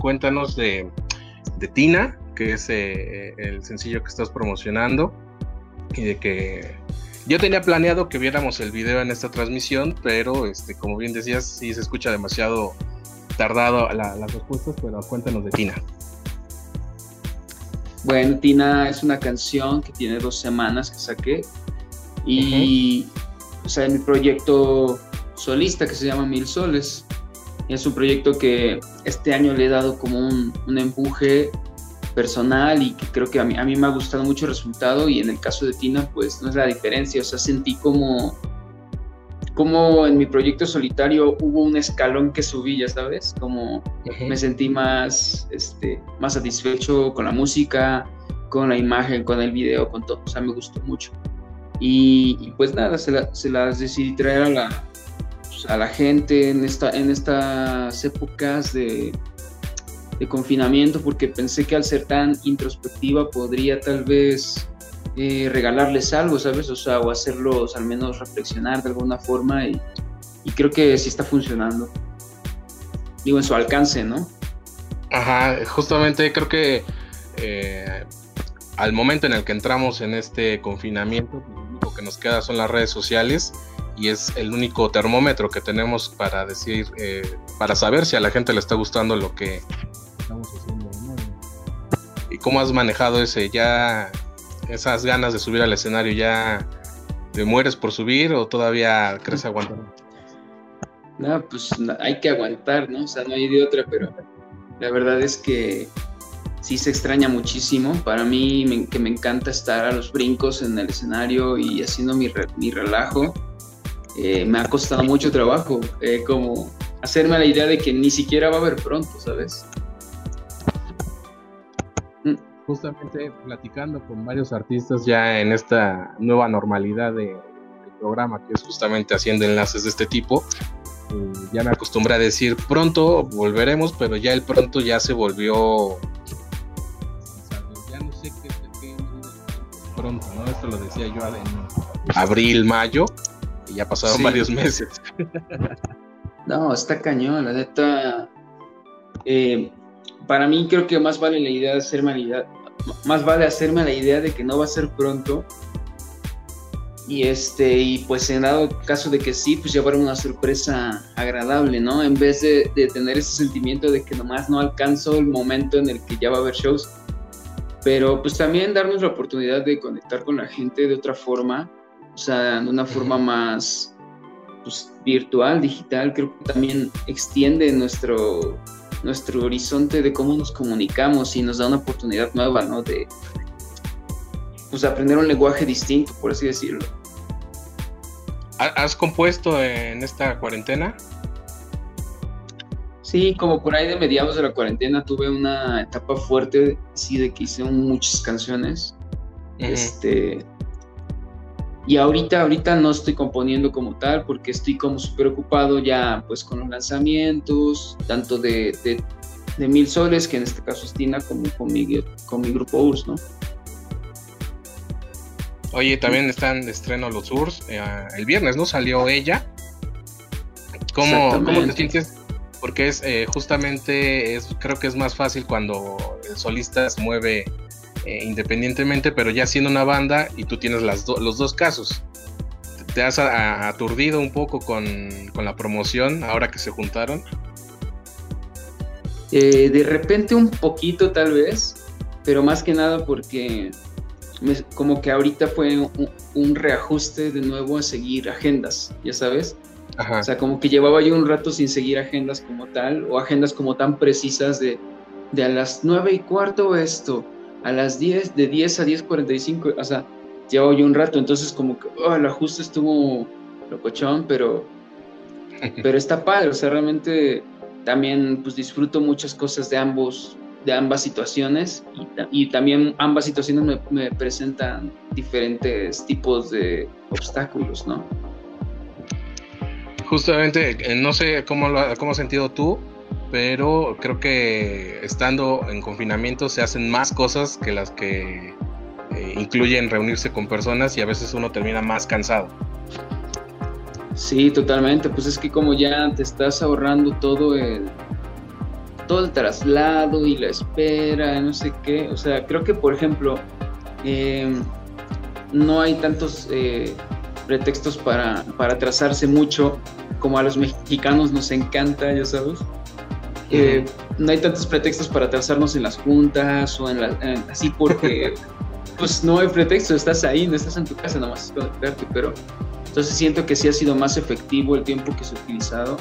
Cuéntanos de, Tina, que es eh, el sencillo que estás promocionando, y de que yo tenía planeado que viéramos el video en esta transmisión, pero este, como bien decías, sí se escucha demasiado tardado las respuestas, pero cuéntanos de Tina. Bueno, Tina es una canción que tiene dos semanas que saqué y o sea, en mi proyecto solista que se llama Mil Soles. Es un proyecto que este año le he dado como un, un empuje personal y que creo que a mí, a mí me ha gustado mucho el resultado y en el caso de Tina pues no es la diferencia, o sea, sentí como, como en mi proyecto solitario hubo un escalón que subí, ya sabes, como me sentí más, este, más satisfecho con la música, con la imagen, con el video, con todo, o sea, me gustó mucho. Y, pues nada, se, se, las decidí traer a la, a la gente en, esta, en estas épocas de, confinamiento porque pensé que al ser tan introspectiva podría tal vez eh, regalarles algo, ¿sabes? O sea, o hacerlos al menos reflexionar de alguna forma y, creo que sí está funcionando. Digo, en su alcance, ¿no? Ajá, justamente creo que eh, al momento en el que entramos en este confinamiento, lo único que nos queda son las redes sociales y es el único termómetro que tenemos para decir, eh, para saber si a la gente le está gustando lo que estamos haciendo. ¿Y cómo has manejado ese, ya esas ganas de subir al escenario, ya te mueres por subir o todavía crees aguantar? No, pues hay que aguantar, ¿no? O sea, no hay de otra, pero la verdad es que sí se extraña muchísimo. Para mí, que me encanta estar a los brincos en el escenario y haciendo mi, mi relajo eh, me ha costado mucho trabajo, eh, como hacerme la idea de que ni siquiera va a haber pronto, ¿sabes? Mm. Justamente platicando con varios artistas ya en esta nueva normalidad de, del programa, que es justamente haciendo enlaces de este tipo, eh, ya me acostumbré a decir pronto volveremos, pero ya el pronto ya se volvió ya no sé qué, pronto, ¿no? Esto lo decía yo en abril, mayo, ya pasaron varios meses. no, está cañón, la neta. Eh, para mí creo que más vale la idea de hacerme la idea, más vale hacerme la idea de que no va a ser pronto. Y este, y pues en dado caso de que sí, pues llevar una sorpresa agradable, ¿no? En vez de, de tener ese sentimiento de que nomás no alcanzo el momento en el que ya va a haber shows. Pero pues también darnos la oportunidad de conectar con la gente de otra forma o sea, de una forma más pues, virtual, digital, creo que también extiende nuestro, nuestro horizonte de cómo nos comunicamos y nos da una oportunidad nueva, ¿no? De pues, aprender un lenguaje distinto, por así decirlo. ¿Has compuesto en esta cuarentena? Sí, como por ahí de mediados de la cuarentena tuve una etapa fuerte, sí, de que hice muchas canciones. Este, y ahorita, ahorita no estoy componiendo como tal porque estoy como súper ocupado ya pues con los lanzamientos, tanto de, de, Mil Soles, que en este caso es Tina, como con mi, con mi grupo URS, ¿no? Oye, también están de estreno los URS. Eh, el viernes, ¿no? Salió ella. ¿Cómo, ¿cómo te sientes? Porque es eh, justamente, es, creo que es más fácil cuando el solista se mueve eh, independientemente, pero ya siendo una banda y tú tienes las los dos casos. ¿Te has aturdido un poco con, la promoción ahora que se juntaron? Eh, de repente un poquito tal vez, pero más que nada porque como que ahorita fue un, reajuste de nuevo a seguir agendas, ya sabes. O sea, como que llevaba yo un rato sin seguir agendas como tal, o agendas como tan precisas de, de a las nueve y cuarto esto, a las 10, de 10 a 10.45, o sea, llevo yo un rato, entonces como que oh, el ajuste estuvo locochón, pero, pero está padre, o sea, realmente también pues disfruto muchas cosas de ambos, de ambas situaciones y, también ambas situaciones me, presentan diferentes tipos de obstáculos, ¿no? Justamente, eh, no sé cómo, lo, cómo has sentido tú, pero creo que estando en confinamiento se hacen más cosas que las que eh, incluyen reunirse con personas y a veces uno termina más cansado. Sí, totalmente. Pues es que como ya te estás ahorrando todo el todo el traslado y la espera, no sé qué. O sea, creo que por ejemplo em, no hay tantos eh, pretextos para, para atrasarse mucho como a los mexicanos nos encanta, ya sabes. Eh, no hay tantos pretextos para atrasarnos en las juntas o en, la, así porque pues no hay pretexto, estás ahí, no estás en tu casa, nada más es conectarte, pero entonces siento que sí ha sido más efectivo el tiempo que se ha utilizado.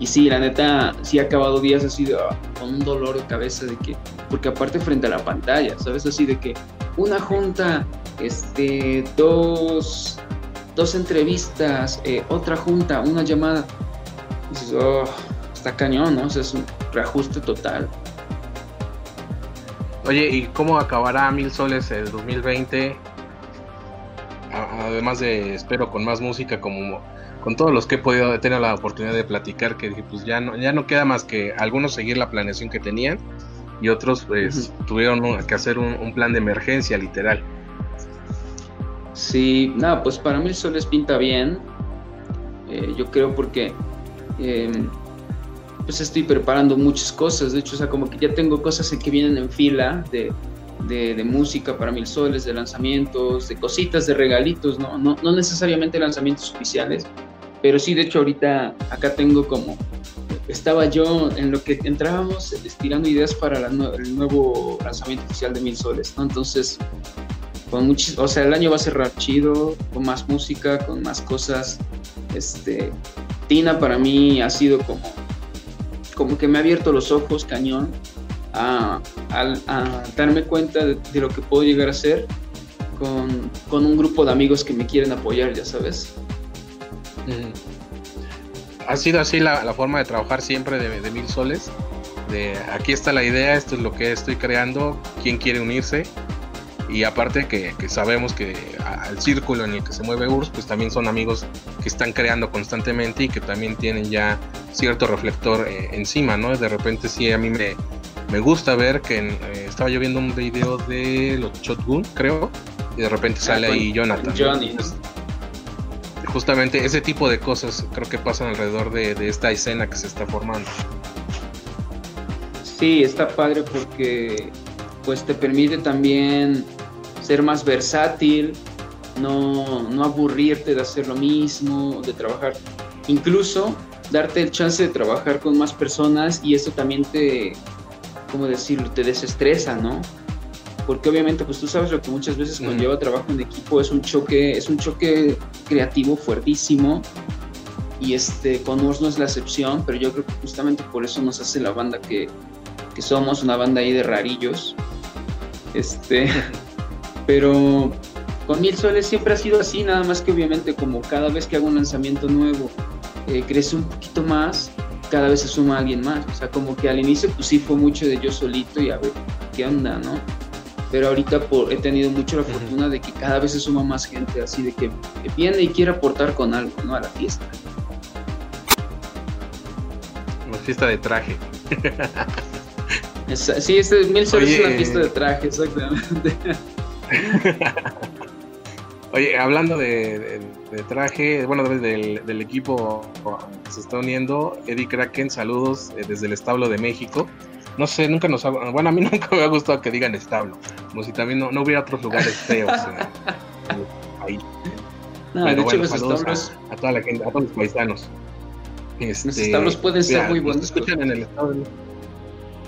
Y sí, la neta, sí ha acabado días así ah, con un dolor de cabeza de que, porque aparte frente a la pantalla, ¿sabes? Así de que una junta, este, dos, dos entrevistas, eh, otra junta, una llamada. dices, oh, está cañón, ¿no? O sea, es un reajuste total. Oye, ¿y cómo acabará Mil Soles el 2020? Además de, espero, con más música, como con todos los que he podido tener la oportunidad de platicar, que pues ya no, ya no queda más que algunos seguir la planeación que tenían y otros pues tuvieron que hacer un, plan de emergencia literal. Sí, nada, pues para Mil Soles pinta bien, eh, yo creo porque em, pues estoy preparando muchas cosas, de hecho, o sea, como que ya tengo cosas que vienen en fila de, de, música para mil soles, de lanzamientos, de cositas, de regalitos, ¿no? No, no necesariamente lanzamientos oficiales, pero sí, de hecho, ahorita acá tengo como, estaba yo en lo que entrábamos estirando ideas para el nuevo lanzamiento oficial de mil soles, ¿no? Entonces, con muchos, o sea, el año va a cerrar chido, con más música, con más cosas, este, Tina para mí ha sido como como que me ha abierto los ojos cañón a, darme cuenta de, lo que puedo llegar a ser con, un grupo de amigos que me quieren apoyar, ya sabes. Ha sido así la, forma de trabajar siempre de, Mil Soles. De aquí está la idea, esto es lo que estoy creando, quién quiere unirse. Y aparte que, sabemos que al círculo en el que se mueve URSS, pues también son amigos que están creando constantemente y que también tienen ya cierto reflector eh, encima, ¿no? De repente sí, a mí me, me gusta ver que eh, estaba yo viendo un video de los Shotgun, creo, y de repente sale ah, ahí Jonathan. Johnny. justamente ese tipo de cosas creo que pasan alrededor de, de esta escena que se está formando. Sí, está padre porque pues te permite también ser más versátil, no, no aburrirte de hacer lo mismo, de trabajar. Incluso darte el chance de trabajar con más personas y eso también te, ¿cómo decirlo?, te desestresa, ¿no? Porque obviamente, pues tú sabes lo que muchas veces cuando lleva trabajo en equipo es un choque, es un choque creativo fuertísimo y este, con Urs no es la excepción, pero yo creo que justamente por eso nos hace la banda que, que somos, una banda ahí de rarillos. Este, pero con Mil Soles siempre ha sido así, nada más que obviamente como cada vez que hago un lanzamiento nuevo eh, crece un poquito más, cada vez se suma alguien más. O sea, como que al inicio pues sí fue mucho de yo solito y a ver qué onda, ¿no? Pero ahorita por, he tenido mucho la fortuna de que cada vez se suma más gente, así de que, viene y quiere aportar con algo, ¿no? A la fiesta. Una fiesta de traje. sí, este Mil Soles es una fiesta de traje, exactamente. Oye, hablando de, traje, bueno, del, del, equipo que se está uniendo, Eddie Kraken, saludos eh, desde el establo de México. No sé, nunca nos ha, bueno, a mí nunca me ha gustado que digan establo, como si también no, hubiera otros lugares feos ahí. No, de hecho, los establos... a, toda la gente, a todos los paisanos. Este, los establos pueden ser muy buenos. escuchan en el estado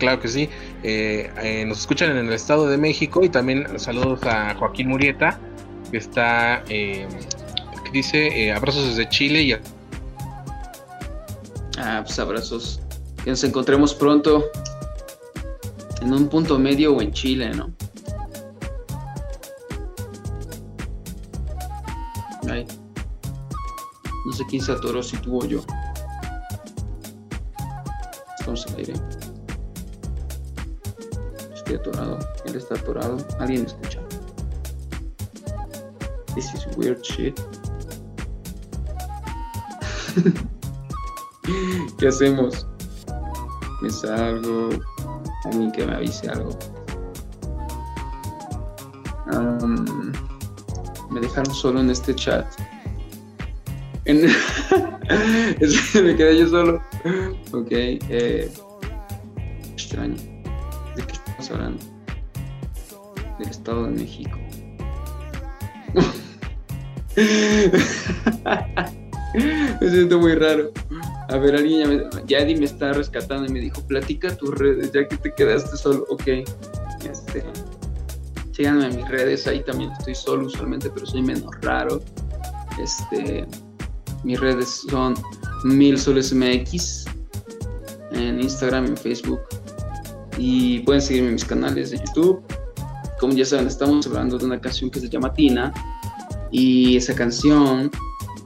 Claro que sí. Eh, eh, nos escuchan en el Estado de México y también saludos a Joaquín Murieta, que está, eh, que dice, abrazos desde Chile y... A... Ah, pues abrazos. Que nos encontremos pronto en un punto medio o en Chile, ¿no? No sé quién se atoró, si tú o yo. Estamos al aire. Él está atorado. ¿Alguien me escucha? This is weird shit. ¿Qué hacemos? Me salgo. Alguien que me avise algo. Um, me dejaron solo en este chat. En... me quedé yo solo. Ok. Eh... Extraño. Estado de México. me siento muy raro. A ver, alguien ya, me, Yadi me está rescatando y me dijo, platica tus redes, ya que te quedaste solo. Ok. Este, síganme en mis redes, ahí también estoy solo usualmente, pero soy menos raro. Este, mis redes son mil soles mx en Instagram, en Facebook y pueden seguirme en mis canales de YouTube. Como ya saben, estamos hablando de una canción que se llama Tina y esa canción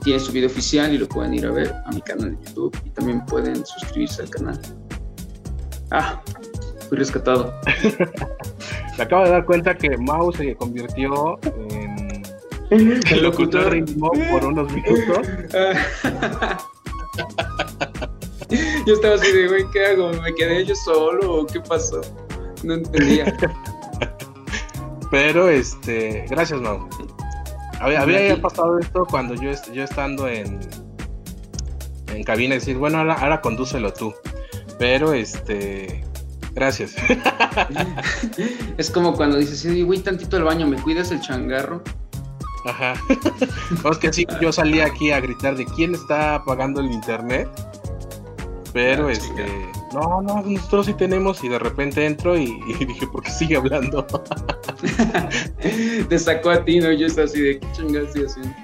tiene su video oficial y lo pueden ir a ver a mi canal de YouTube y también pueden suscribirse al canal. Ah, fui rescatado. Me acabo de dar cuenta que Mau se convirtió en el locutor de por unos minutos. yo estaba así de, güey, ¿qué hago? ¿Me quedé yo solo o qué pasó? No entendía. Pero, este, gracias, Mau. Había, había pasado esto cuando yo, yo estando en, en cabina, decir, bueno, ahora, ahora condúcelo tú. Pero, este, Gracias. es como cuando dices, sí, voy tantito al baño, ¿me cuidas el changarro? Ajá. es que sí, yo salí aquí a gritar de quién está apagando el internet. Pero ah, este, no, no, nosotros sí tenemos y de repente entro y, dije, ¿por qué sigue hablando? Te sacó a ti, ¿no? Yo estaba así de, ¿qué chingados estoy haciendo?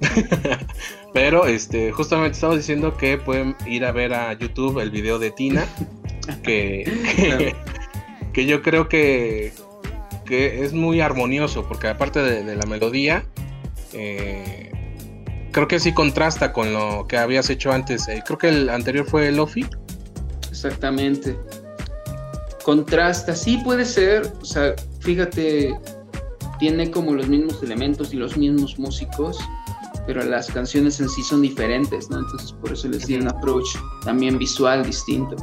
Pero este, justamente estamos diciendo que pueden ir a ver a YouTube el video de Tina que, que, yo creo que, que, es muy armonioso, porque aparte de, la melodía, eh, creo que sí contrasta con lo que habías hecho antes. Eh, creo que el anterior fue Lofi. Exactamente. Contrasta, sí puede ser, o sea, fíjate, tiene como los mismos elementos y los mismos músicos, pero las canciones en sí son diferentes, ¿no? Entonces por eso les di un approach también visual distinto.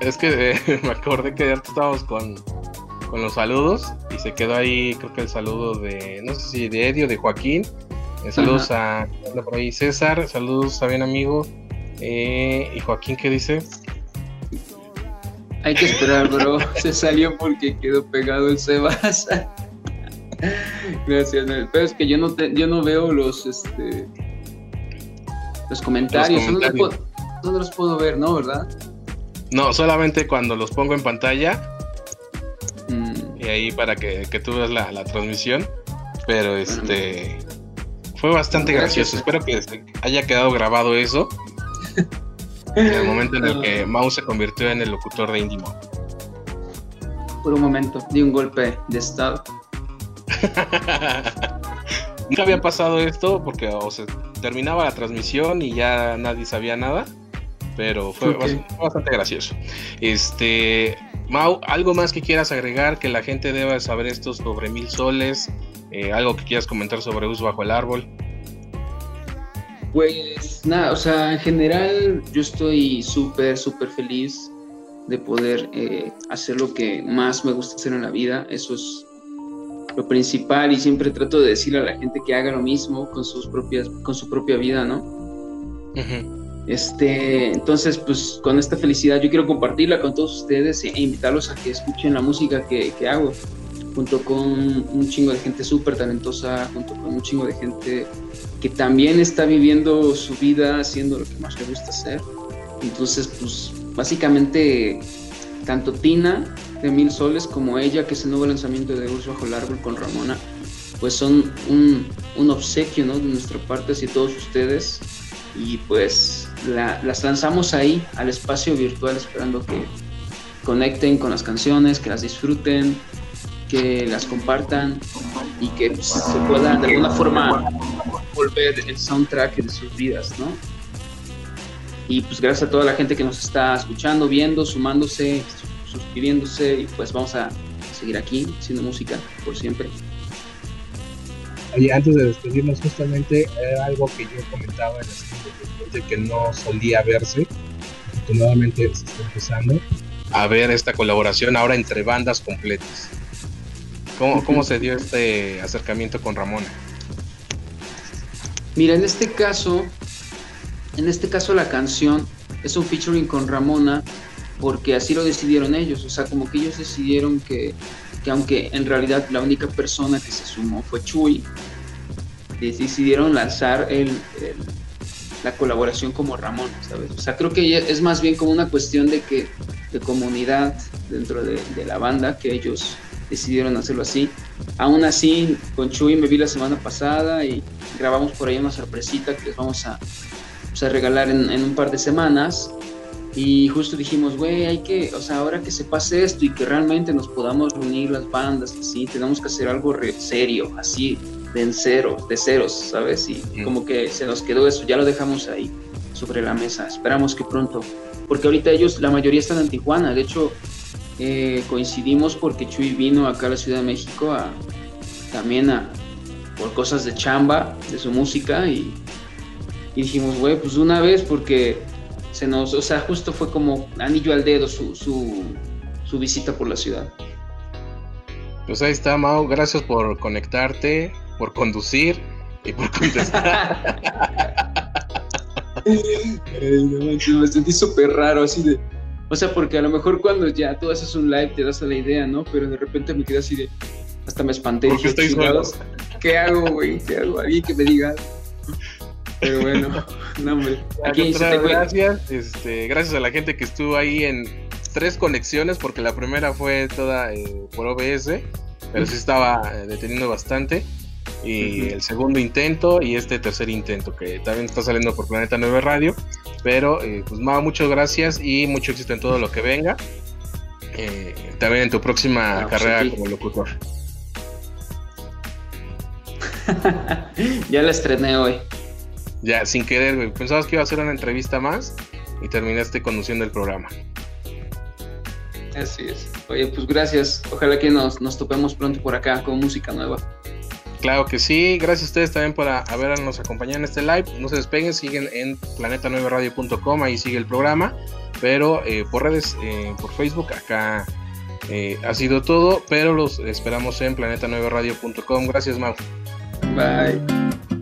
Es que eh, me acordé que ya estábamos con, los saludos y se quedó ahí, creo que el saludo de, no sé si de Edio, de Joaquín. Eh, saludos a por ahí César, saludos a bien amigo. Eh, y Joaquín, ¿qué dice? Hay que esperar, bro. se salió porque quedó pegado el Sebas. Gracias, pero es que yo no yo no veo los este los comentarios, No, no los puedo ver, ¿no? ¿Verdad? No, solamente cuando los pongo en pantalla. Mm. Y ahí para que, tú veas la, transmisión. Pero este. Fue bastante gracioso. Espero que haya quedado grabado eso. En el momento en el que Mouse se convirtió en el locutor de Indimo. Por un momento, di un golpe de estado. Nunca había pasado esto porque o se terminaba la transmisión y ya nadie sabía nada pero fue, bastante, gracioso. Este, Mau, ¿algo más que quieras agregar que la gente deba saber esto sobre Mil Soles? Eh, ¿Algo que quieras comentar sobre Uso Bajo el Árbol? Pues nada, o sea, en general yo estoy súper, súper feliz de poder eh, hacer lo que más me gusta hacer en la vida. Eso es lo principal y siempre trato de decirle a la gente que haga lo mismo con sus propias, con su propia vida, ¿no? Este, entonces, pues con esta felicidad yo quiero compartirla con todos ustedes e invitarlos a que escuchen la música que, hago, junto con un chingo de gente súper talentosa, junto con un chingo de gente que también está viviendo su vida haciendo lo que más le gusta hacer. Entonces, pues básicamente, tanto Tina de Mil Soles como ella, que es el nuevo lanzamiento de Urso Bajo el Árbol con Ramona, pues son un, un obsequio ¿no? de nuestra parte hacia todos ustedes y pues las lanzamos ahí al espacio virtual esperando que conecten con las canciones, que las disfruten, que las compartan y que pues, se pueda de alguna forma volver el soundtrack de sus vidas, ¿no? Y pues gracias a toda la gente que nos está escuchando, viendo, sumándose, suscribiéndose y pues vamos a seguir aquí haciendo música por siempre. Oye, antes de despedirnos, justamente era algo que yo comentaba en de que no solía verse. Afortunadamente se está empezando a ver esta colaboración ahora entre bandas completas. ¿Cómo, cómo se dio este acercamiento con Ramona? Mira, en este caso, en este caso la canción es un featuring con Ramona porque así lo decidieron ellos, o sea, como que ellos decidieron que, que aunque en realidad la única persona que se sumó fue Chuy, decidieron lanzar el, la colaboración como Ramón, ¿sabes? O sea, creo que es más bien como una cuestión de que de comunidad dentro de, la banda que ellos decidieron hacerlo así. Aún así, con Chuy me vi la semana pasada y grabamos por ahí una sorpresita que les vamos a, pues, a regalar en, en, un par de semanas. Y justo dijimos, güey, hay que, o sea, ahora que se pase esto y que realmente nos podamos reunir las bandas, así, tenemos que hacer algo serio, así, de cero, de ceros, ¿sabes? Y como que se nos quedó eso, ya lo dejamos ahí sobre la mesa. Esperamos que pronto, porque ahorita ellos, la mayoría están en Tijuana, de hecho eh, coincidimos porque Chuy vino acá a la Ciudad de México a, también a, por cosas de chamba, de su música y, dijimos, güey, pues una vez porque se nos, o sea, justo fue como anillo al dedo su, su, su visita por la ciudad. Pues ahí está, Mau. Gracias por conectarte por conducir y por contestar. me sentí súper raro, así de. O sea, porque a lo mejor cuando ya tú haces un live te das a la idea, ¿no? Pero de repente me quedé así de. Hasta me espanté. ¿Por qué estoy ¿Qué hago, güey? ¿Qué hago? Alguien que me diga. Pero bueno, no, hombre. Aquí gracias, este, gracias a la gente que estuvo ahí en tres conexiones, porque la primera fue toda eh, por OBS, pero sí estaba eh, deteniendo bastante y el segundo intento y este tercer intento que también está saliendo por Planeta 9 Radio. Pero eh, pues Mao, muchas gracias y mucho éxito en todo lo que venga. Eh, también en tu próxima carrera como locutor. ya la estrené hoy. Ya, sin querer, Pensabas que iba a hacer una entrevista más y terminaste conduciendo el programa. Así es. Oye, pues gracias. Ojalá que nos, nos topemos pronto por acá con música nueva. Claro que sí, gracias a ustedes también por habernos acompañado en este live. No se despeguen, siguen en planeta9radio.com, ahí sigue el programa. Pero eh, por redes, eh, por Facebook, acá eh, ha sido todo. Pero los esperamos en planeta9radio.com. Gracias, Mau. Bye.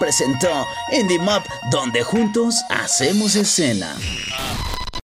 Presentó Indie Mop, donde juntos hacemos escena.